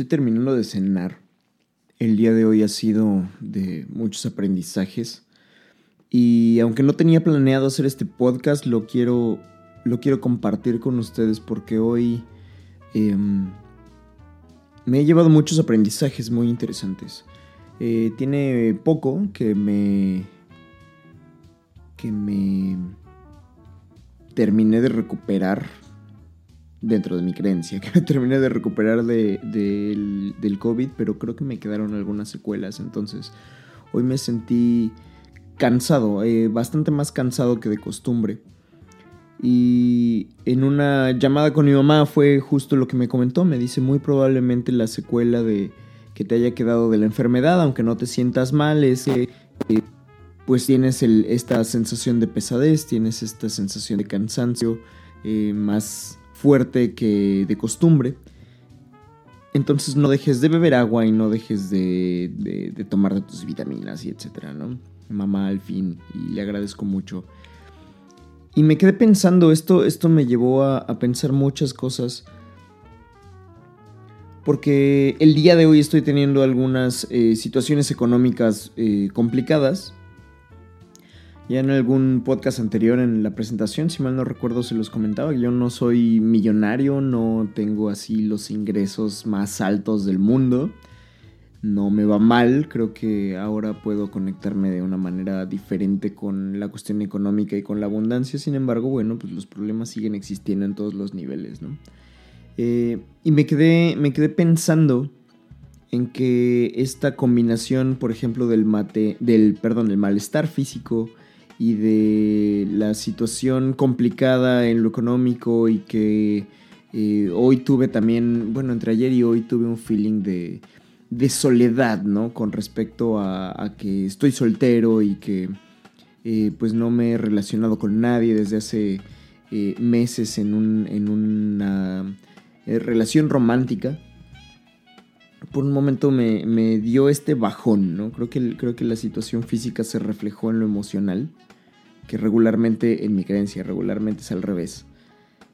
Estoy terminando de cenar. El día de hoy ha sido de muchos aprendizajes. Y aunque no tenía planeado hacer este podcast, lo quiero, lo quiero compartir con ustedes porque hoy em, me he llevado muchos aprendizajes muy interesantes. Eh, tiene poco que me. que me. terminé de recuperar dentro de mi creencia, que me terminé de recuperar del, COVID, pero creo que me quedaron algunas secuelas, entonces hoy me sentí cansado, eh, bastante más cansado que de costumbre. Y en una llamada con mi mamá fue justo lo que me comentó, me dice muy probablemente la secuela de que te haya quedado de la enfermedad, aunque no te sientas mal, es eh, pues tienes esta sensación de pesadez, tienes esta sensación de cansancio eh, más fuerte que de costumbre. Entonces no dejes de beber agua y no dejes de, de, tomar tus vitaminas y etcétera, ¿no? Mamá al fin, y le agradezco mucho. Y me quedé pensando, esto, esto me llevó a, pensar muchas cosas. Porque el día de hoy estoy teniendo algunas eh, situaciones económicas eh, complicadas. Ya en algún podcast anterior en la presentación, si mal no recuerdo, se los comentaba. Yo no soy millonario, no tengo así los ingresos más altos del mundo. No me va mal, creo que ahora puedo conectarme de una manera diferente con la cuestión económica y con la abundancia. Sin embargo, bueno, pues los problemas siguen existiendo en todos los niveles, ¿no? Eh, y me quedé, me quedé pensando en que esta combinación, por ejemplo, del mate, del, perdón, del malestar físico, y de la situación complicada en lo económico y que eh, hoy tuve también, bueno, entre ayer y hoy tuve un feeling de, de soledad, ¿no? Con respecto a, que estoy soltero y que eh, pues no me he relacionado con nadie desde hace eh, meses en, un, en una relación romántica. Por un momento me, me, dio este bajón, ¿no? Creo que, creo que la situación física se reflejó en lo emocional que regularmente, en mi creencia, regularmente es al revés.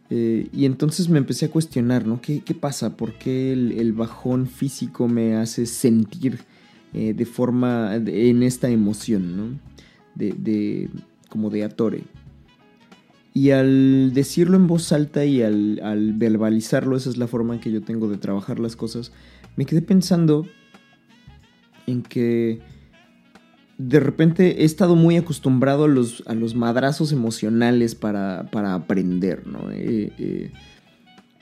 Eh, y entonces me empecé a cuestionar, ¿no? ¿Qué, pasa? ¿Por qué el, bajón físico me hace sentir eh, de forma, en esta emoción, ¿no? De, como de atore. Y al decirlo en voz alta y al, al verbalizarlo, esa es la forma en que yo tengo de trabajar las cosas, me quedé pensando en que de repente he estado muy acostumbrado a los, a los madrazos emocionales para, aprender, ¿no? Eh, eh,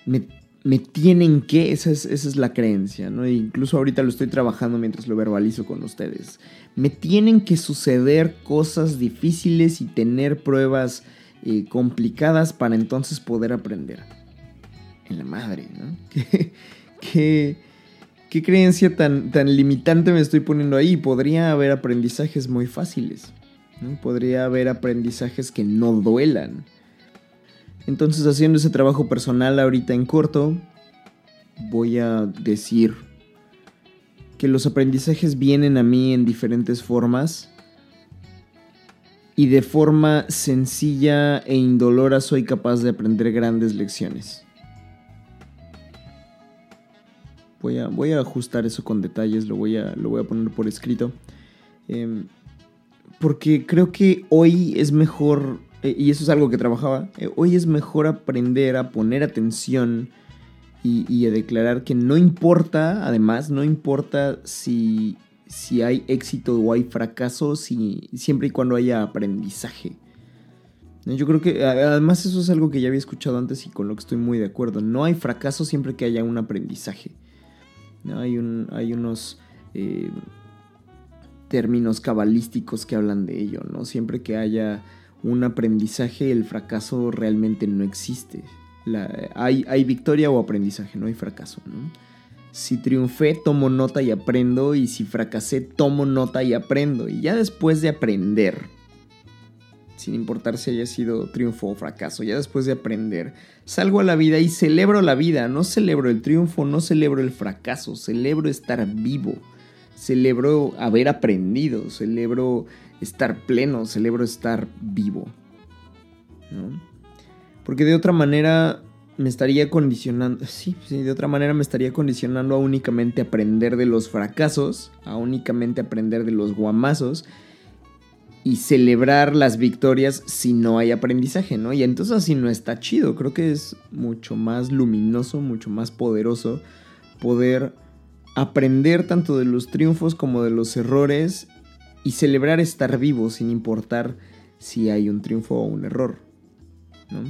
me, tienen que, esa es, esa es, la creencia, ¿no? E incluso ahorita lo estoy trabajando mientras lo verbalizo con ustedes. Me tienen que suceder cosas difíciles y tener pruebas eh, complicadas para entonces poder aprender. En la madre, ¿no? que ¿Qué creencia tan, tan limitante me estoy poniendo ahí? Podría haber aprendizajes muy fáciles. Podría haber aprendizajes que no duelan. Entonces, haciendo ese trabajo personal ahorita en corto, voy a decir que los aprendizajes vienen a mí en diferentes formas y de forma sencilla e indolora soy capaz de aprender grandes lecciones. Voy a, ajustar eso con detalles, lo voy a, lo voy a poner por escrito. Em, porque creo que hoy es mejor, eh, y eso es algo que trabajaba, eh, hoy es mejor aprender a poner atención y, a declarar que no importa, además, no importa si, si hay éxito o hay fracaso, si, siempre y cuando haya aprendizaje. Yo creo que además eso es algo que ya había escuchado antes y con lo que estoy muy de acuerdo. No hay fracaso siempre que haya un aprendizaje. Hay, un, hay unos eh, términos cabalísticos que hablan de ello, ¿no? Siempre que haya un aprendizaje, el fracaso realmente no existe. hay, hay victoria o aprendizaje, no hay fracaso. ¿no? Si triunfé, tomo nota y aprendo. Y si fracasé, tomo nota y aprendo. Y ya después de aprender, sin importar si haya sido triunfo o fracaso, ya después de aprender, salgo a la vida y celebro la vida. No celebro el triunfo, no celebro el fracaso, celebro estar vivo. Celebro haber aprendido, celebro estar pleno, celebro estar vivo. ¿no? Porque de otra manera me estaría condicionando, sí, sí, de otra manera me estaría condicionando a únicamente aprender de los fracasos, a únicamente aprender de los guamazos y celebrar las victorias si no hay aprendizaje, ¿no? Y entonces así no está chido, creo que es mucho más luminoso, mucho más poderoso poder aprender tanto de los triunfos como de los errores y celebrar estar vivo sin importar si hay un triunfo o un error, ¿no?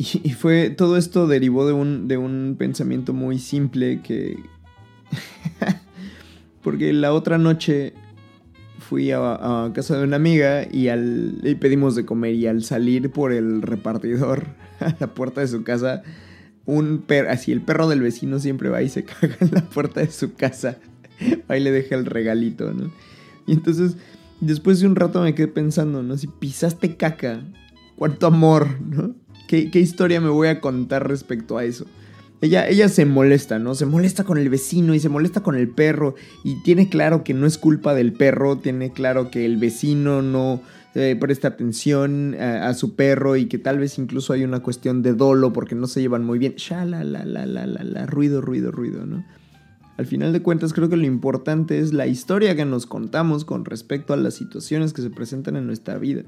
Y, fue, todo esto derivó de un, de un pensamiento muy simple que... porque la otra noche fui a, casa de una amiga y, al, y pedimos de comer y al salir por el repartidor a la puerta de su casa, un perro, así el perro del vecino siempre va y se caga en la puerta de su casa. Ahí le deja el regalito, ¿no? Y entonces, después de un rato me quedé pensando, ¿no? Si pisaste caca, cuánto amor, ¿no? ¿Qué, historia me voy a contar respecto a eso? Ella, ella se molesta, ¿no? Se molesta con el vecino y se molesta con el perro. Y tiene claro que no es culpa del perro, tiene claro que el vecino no eh, presta atención a, su perro y que tal vez incluso hay una cuestión de dolo porque no se llevan muy bien. Ya, la, la, la, la, la, la, ruido, ruido, ruido, ¿no? Al final de cuentas creo que lo importante es la historia que nos contamos con respecto a las situaciones que se presentan en nuestra vida.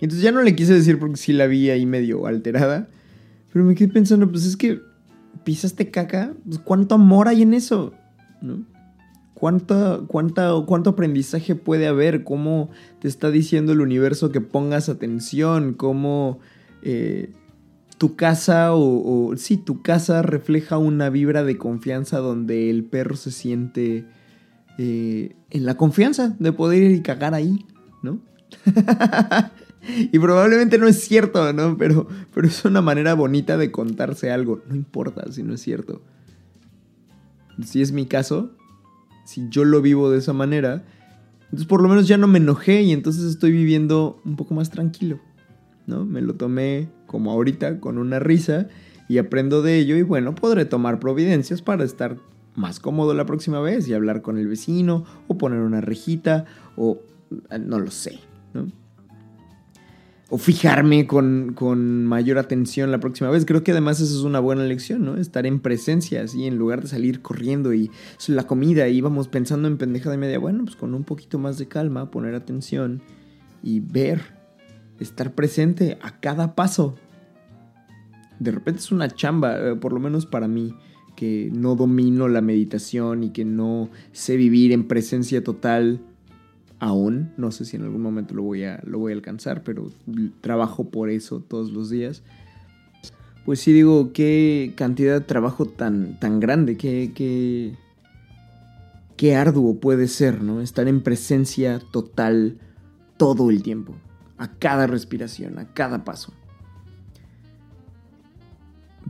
Entonces ya no le quise decir porque sí la vi ahí medio alterada. Pero me quedé pensando, pues es que pisaste caca, pues cuánto amor hay en eso, ¿no? ¿Cuánto, cuánto aprendizaje puede haber? ¿Cómo te está diciendo el universo que pongas atención? ¿Cómo eh, tu casa o, o, Sí, tu casa refleja una vibra de confianza donde el perro se siente eh, en la confianza de poder ir y cagar ahí, ¿no? Y probablemente no es cierto, ¿no? Pero, pero es una manera bonita de contarse algo. No importa si no es cierto. Si es mi caso, si yo lo vivo de esa manera, entonces por lo menos ya no me enojé y entonces estoy viviendo un poco más tranquilo, ¿no? Me lo tomé como ahorita, con una risa, y aprendo de ello y bueno, podré tomar providencias para estar más cómodo la próxima vez y hablar con el vecino o poner una rejita o no lo sé, ¿no? O fijarme con, mayor atención la próxima vez. Creo que además eso es una buena lección, ¿no? Estar en presencia, así, en lugar de salir corriendo y la comida, íbamos pensando en pendejada y media. Bueno, pues con un poquito más de calma, poner atención y ver, estar presente a cada paso. De repente es una chamba, eh, por lo menos para mí, que no domino la meditación y que no sé vivir en presencia total aún. No sé si en algún momento lo voy a, lo voy a alcanzar, pero trabajo por eso todos los días. Pues sí digo, qué cantidad de trabajo tan, tan grande, qué, qué, qué arduo puede ser, ¿no? Estar en presencia total todo el tiempo, a cada respiración, a cada paso.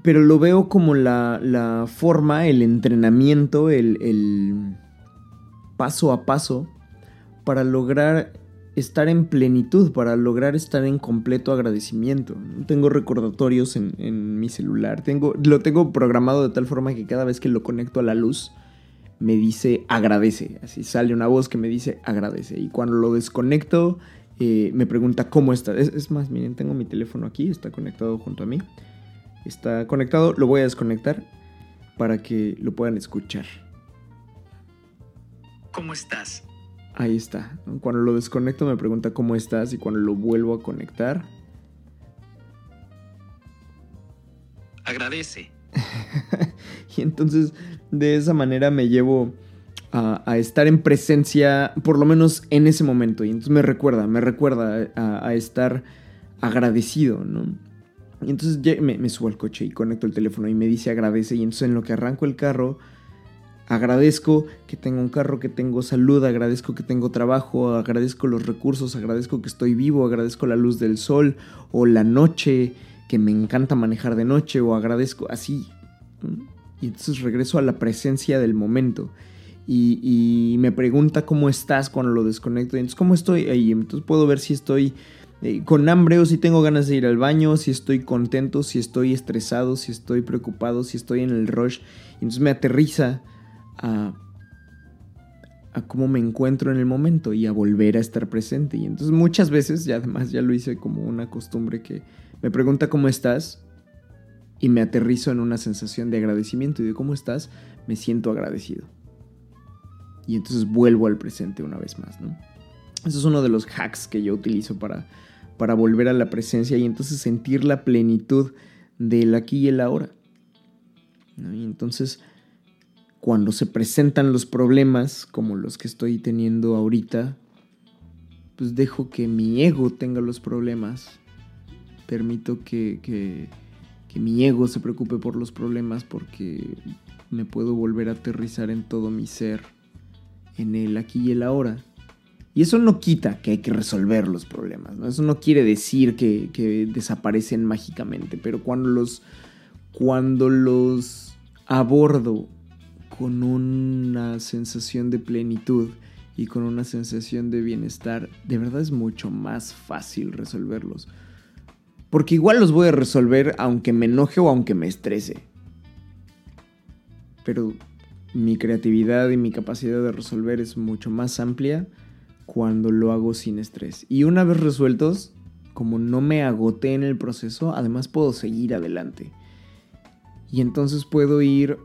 Pero lo veo como la, la forma, el entrenamiento, el, el paso a paso para lograr estar en plenitud, para lograr estar en completo agradecimiento. Tengo recordatorios en, mi celular, tengo, lo tengo programado de tal forma que cada vez que lo conecto a la luz me dice agradece, así sale una voz que me dice agradece y cuando lo desconecto eh, me pregunta cómo está. Es, es, más, miren, tengo mi teléfono aquí, está conectado junto a mí. Está conectado, lo voy a desconectar para que lo puedan escuchar. ¿Cómo estás? Ahí está. Cuando lo desconecto me pregunta cómo estás y cuando lo vuelvo a conectar. Agradece. y entonces de esa manera me llevo a, estar en presencia, por lo menos en ese momento. Y entonces me recuerda, me recuerda a, estar agradecido, ¿no? Y entonces me, me, subo al coche y conecto el teléfono y me dice agradece. Y entonces en lo que arranco el carro Agradezco que tengo un carro, que tengo salud, agradezco que tengo trabajo, agradezco los recursos, agradezco que estoy vivo, agradezco la luz del sol o la noche, que me encanta manejar de noche o agradezco así. Y entonces regreso a la presencia del momento. Y, me pregunta cómo estás cuando lo desconecto. Y entonces, ¿cómo estoy? ahí entonces puedo ver si estoy eh, con hambre o si tengo ganas de ir al baño, si estoy contento, si estoy estresado, si estoy preocupado, si estoy en el rush. Y entonces me aterriza a, cómo me encuentro en el momento y a volver a estar presente. Y entonces muchas veces, y además ya lo hice como una costumbre que me pregunta cómo estás y me aterrizo en una sensación de agradecimiento y de cómo estás, me siento agradecido. Y entonces vuelvo al presente una vez más, ¿no? Eso es uno de los hacks que yo utilizo para, para volver a la presencia y entonces sentir la plenitud del aquí y el ahora. Y entonces cuando se presentan los problemas como los que estoy teniendo ahorita, pues dejo que mi ego tenga los problemas. Permito que, que, mi ego se preocupe por los problemas porque me puedo volver a aterrizar en todo mi ser, en el aquí y el ahora. Y eso no quita que hay que resolver los problemas, ¿no? Eso no quiere decir que, que desaparecen mágicamente, pero cuando los, cuando los abordo con una sensación de plenitud y con una sensación de bienestar, de verdad es mucho más fácil resolverlos. Porque igual los voy a resolver aunque me enoje o aunque me estrese. Pero mi creatividad y mi capacidad de resolver es mucho más amplia cuando lo hago sin estrés. Y una vez resueltos, como no me agoté en el proceso, además puedo seguir adelante. Y entonces puedo ir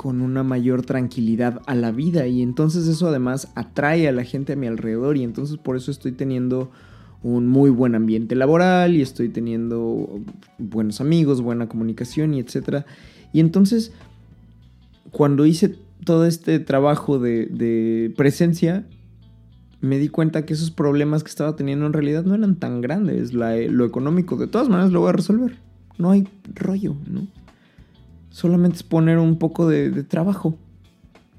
con una mayor tranquilidad a la vida y entonces eso además atrae a la gente a mi alrededor y entonces por eso estoy teniendo un muy buen ambiente laboral y estoy teniendo buenos amigos, buena comunicación y etcétera. Y entonces cuando hice todo este trabajo de, presencia, me di cuenta que esos problemas que estaba teniendo en realidad no eran tan grandes. lo económico, de todas maneras, lo voy a resolver. No hay rollo, ¿no? Solamente es poner un poco de, trabajo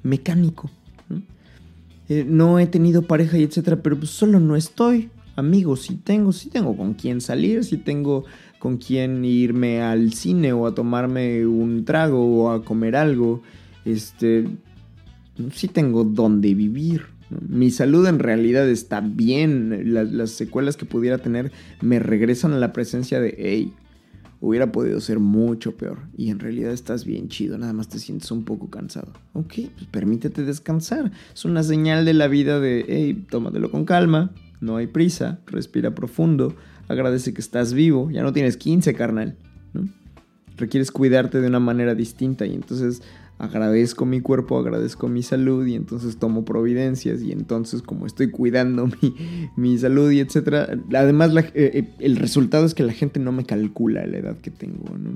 mecánico. Eh, ¿no? he tenido pareja y etcétera, pero pues solo no estoy. Amigos, sí tengo, sí tengo con quién salir, sí tengo con quién irme al cine o a tomarme un trago o a comer algo. Este, sí tengo dónde vivir. Mi salud en realidad está bien. Las, las, secuelas que pudiera tener me regresan a la presencia de, hey, hubiera podido ser mucho peor. Y en realidad estás bien chido, nada más te sientes un poco cansado. Ok, pues permítete descansar. Es una señal de la vida de, hey, tómatelo con calma, no hay prisa, respira profundo, agradece que estás vivo, ya no tienes 15, carnal. ¿no? Requieres cuidarte de una manera distinta y entonces agradezco mi cuerpo, agradezco mi salud y entonces tomo providencias y entonces como estoy cuidando mi, salud y etcétera, además eh, eh, el resultado es que la gente no me calcula la edad que tengo, ¿no?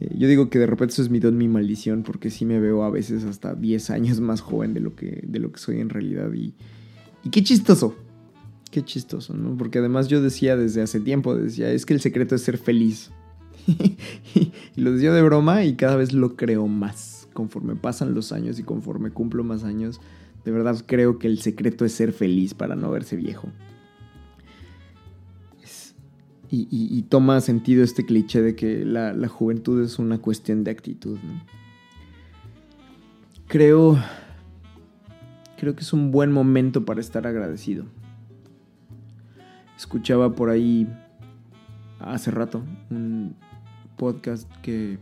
Eh, yo digo que de repente eso es mi don, mi maldición, porque sí me veo a veces hasta 10 años más joven de lo que, de lo que soy en realidad y, y qué chistoso, qué chistoso, ¿no? Porque además yo decía desde hace tiempo, decía, es que el secreto es ser feliz. Y lo decía de broma y cada vez lo creo más. Conforme pasan los años y conforme cumplo más años, de verdad creo que el secreto es ser feliz para no verse viejo. y, toma sentido este cliché de que la, juventud es una cuestión de actitud. Creo, creo que es un buen momento para estar agradecido. Escuchaba por ahí hace rato un, podcast que,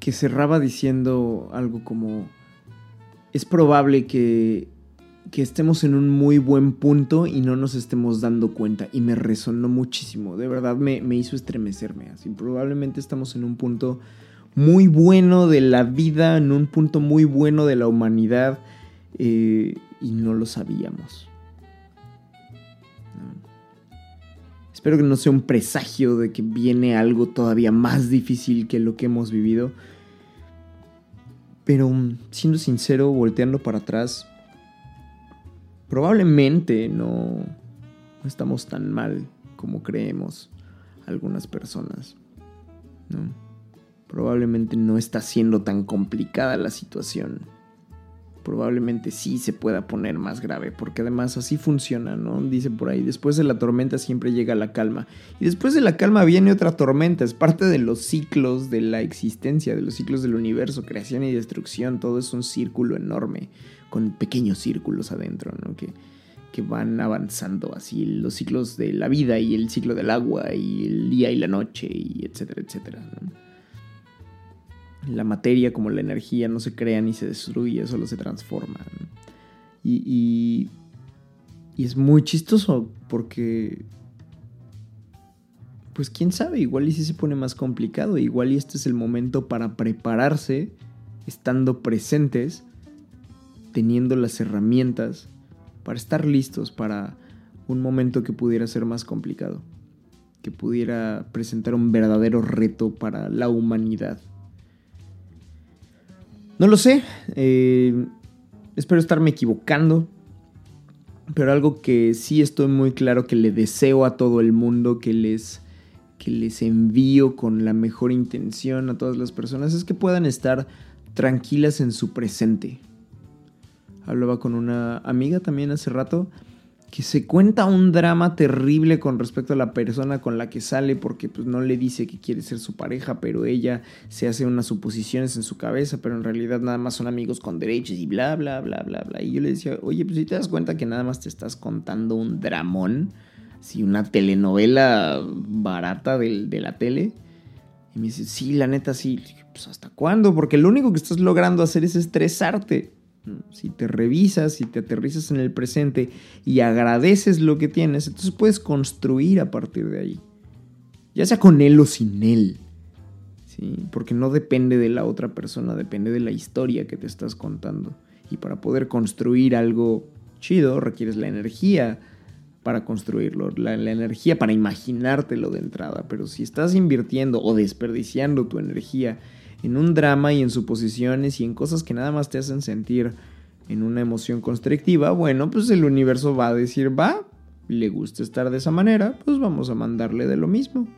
que cerraba diciendo algo como, es probable que, que estemos en un muy buen punto y no nos estemos dando cuenta. Y me resonó muchísimo, de verdad me, hizo estremecerme. Así, probablemente estamos en un punto muy bueno de la vida, en un punto muy bueno de la humanidad eh, y no lo sabíamos. Espero que no sea un presagio de que viene algo todavía más difícil que lo que hemos vivido. Pero siendo sincero, volteando para atrás, probablemente no, estamos tan mal como creemos algunas personas. probablemente no está siendo tan complicada la situación. Probablemente sí se pueda poner más grave, porque además así funciona, ¿no? Dice por ahí, después de la tormenta siempre llega la calma. Y después de la calma viene otra tormenta, es parte de los ciclos de la existencia, de los ciclos del universo, creación y destrucción, todo es un círculo enorme, con pequeños círculos adentro, ¿no? Que, que van avanzando así, los ciclos de la vida y el ciclo del agua y el día y la noche y etcétera, etcétera. ¿no? La materia como la energía no se crea ni se destruye, solo se transforma. Y, y, es muy chistoso porque, pues quién sabe, igual y si se pone más complicado, igual y este es el momento para prepararse, estando presentes, teniendo las herramientas para estar listos para un momento que pudiera ser más complicado, que pudiera presentar un verdadero reto para la humanidad. No lo sé. Eh, espero estarme equivocando. Pero algo que sí estoy muy claro que le deseo a todo el mundo, que les, que les envío con la mejor intención a todas las personas, es que puedan estar tranquilas en su presente. Hablaba con una amiga también hace rato que se cuenta un drama terrible con respecto a la persona con la que sale porque pues no le dice que quiere ser su pareja, pero ella se hace unas suposiciones en su cabeza, pero en realidad nada más son amigos con derechos y bla, bla, bla, bla, bla. Y yo le decía, oye, pues si te das cuenta que nada más te estás contando un dramón, si una telenovela barata de, de la tele. Y me dice, sí, la neta sí. Pues hasta cuándo, porque lo único que estás logrando hacer es estresarte. Si te revisas, si te aterrizas en el presente y agradeces lo que tienes, entonces puedes construir a partir de ahí. Ya sea con él o sin él. ¿sí? Porque no depende de la otra persona, depende de la historia que te estás contando. Y para poder construir algo chido requieres la energía para construirlo, la, la, energía para imaginártelo de entrada. Pero si estás invirtiendo o desperdiciando tu energía en un drama y en suposiciones y en cosas que nada más te hacen sentir en una emoción constrictiva, bueno, pues el universo va a decir, va, le gusta estar de esa manera, pues vamos a mandarle de lo mismo.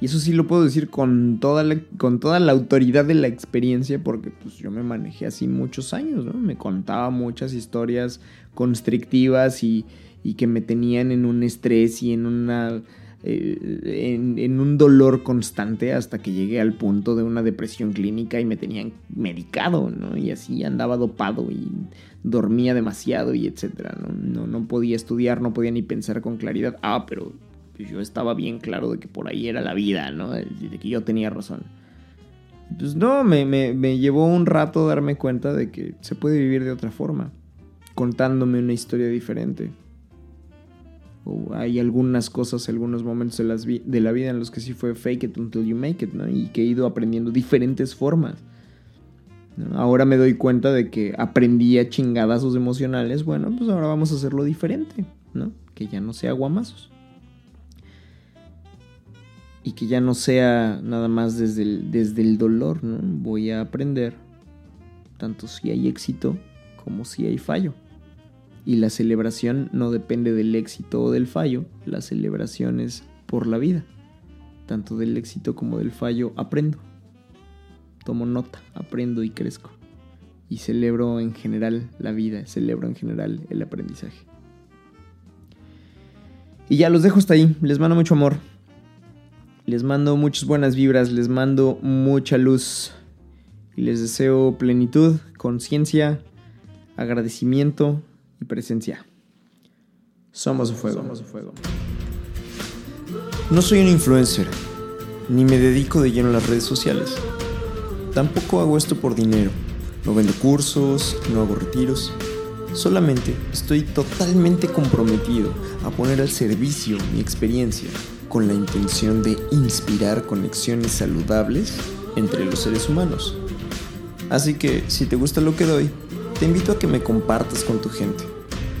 Y eso sí lo puedo decir con toda la, con toda la autoridad de la experiencia, porque pues yo me manejé así muchos años, ¿no? Me contaba muchas historias constrictivas y, y que me tenían en un estrés y en una eh, en, un dolor constante hasta que llegué al punto de una depresión clínica y me tenían medicado, ¿no? Y así andaba dopado y dormía demasiado y etcétera, ¿no? No, podía estudiar, no podía ni pensar con claridad. Ah, pero yo estaba bien claro de que por ahí era la vida, ¿no? De que yo tenía razón. Pues no, me, me llevó un rato darme cuenta de que se puede vivir de otra forma, contándome una historia diferente hay algunas cosas, algunos momentos de, las de, la vida en los que sí fue fake it until you make it, ¿no? Y que he ido aprendiendo diferentes formas. Ahora me doy cuenta de que aprendí a chingadazos emocionales, bueno, pues ahora vamos a hacerlo diferente, ¿no? Que ya no sea guamazos. Y que ya no sea nada más desde el, dolor. Voy a aprender tanto si hay éxito como si hay fallo. Y la celebración no depende del éxito o del fallo, la celebración es por la vida. Tanto del éxito como del fallo aprendo. Tomo nota, aprendo y crezco. Y celebro en general la vida, celebro en general el aprendizaje. Y ya los dejo hasta ahí, les mando mucho amor. Les mando muchas buenas vibras, les mando mucha luz. Y les deseo plenitud, conciencia, agradecimiento y presencia. Somos fuego. Somos fuego. No soy un influencer, ni me dedico de lleno a las redes sociales. Tampoco hago esto por dinero. No vendo cursos, no hago retiros. Solamente estoy totalmente comprometido a poner al servicio mi experiencia con la intención de inspirar conexiones saludables entre los seres humanos. Así que si te gusta lo que doy, te invito a que me compartas con tu gente,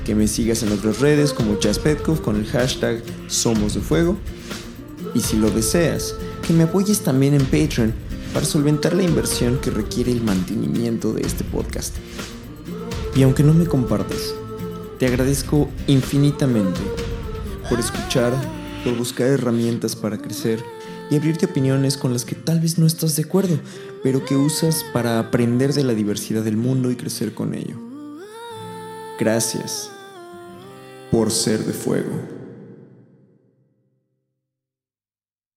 que me sigas en otras redes como Petkov con el hashtag Somos de Fuego, y si lo deseas, que me apoyes también en Patreon para solventar la inversión que requiere el mantenimiento de este podcast. Y aunque no me compartas, te agradezco infinitamente por escuchar, por buscar herramientas para crecer y abrirte opiniones con las que tal vez no estás de acuerdo, pero que usas para aprender de la diversidad del mundo y crecer con ello. Gracias por ser de fuego.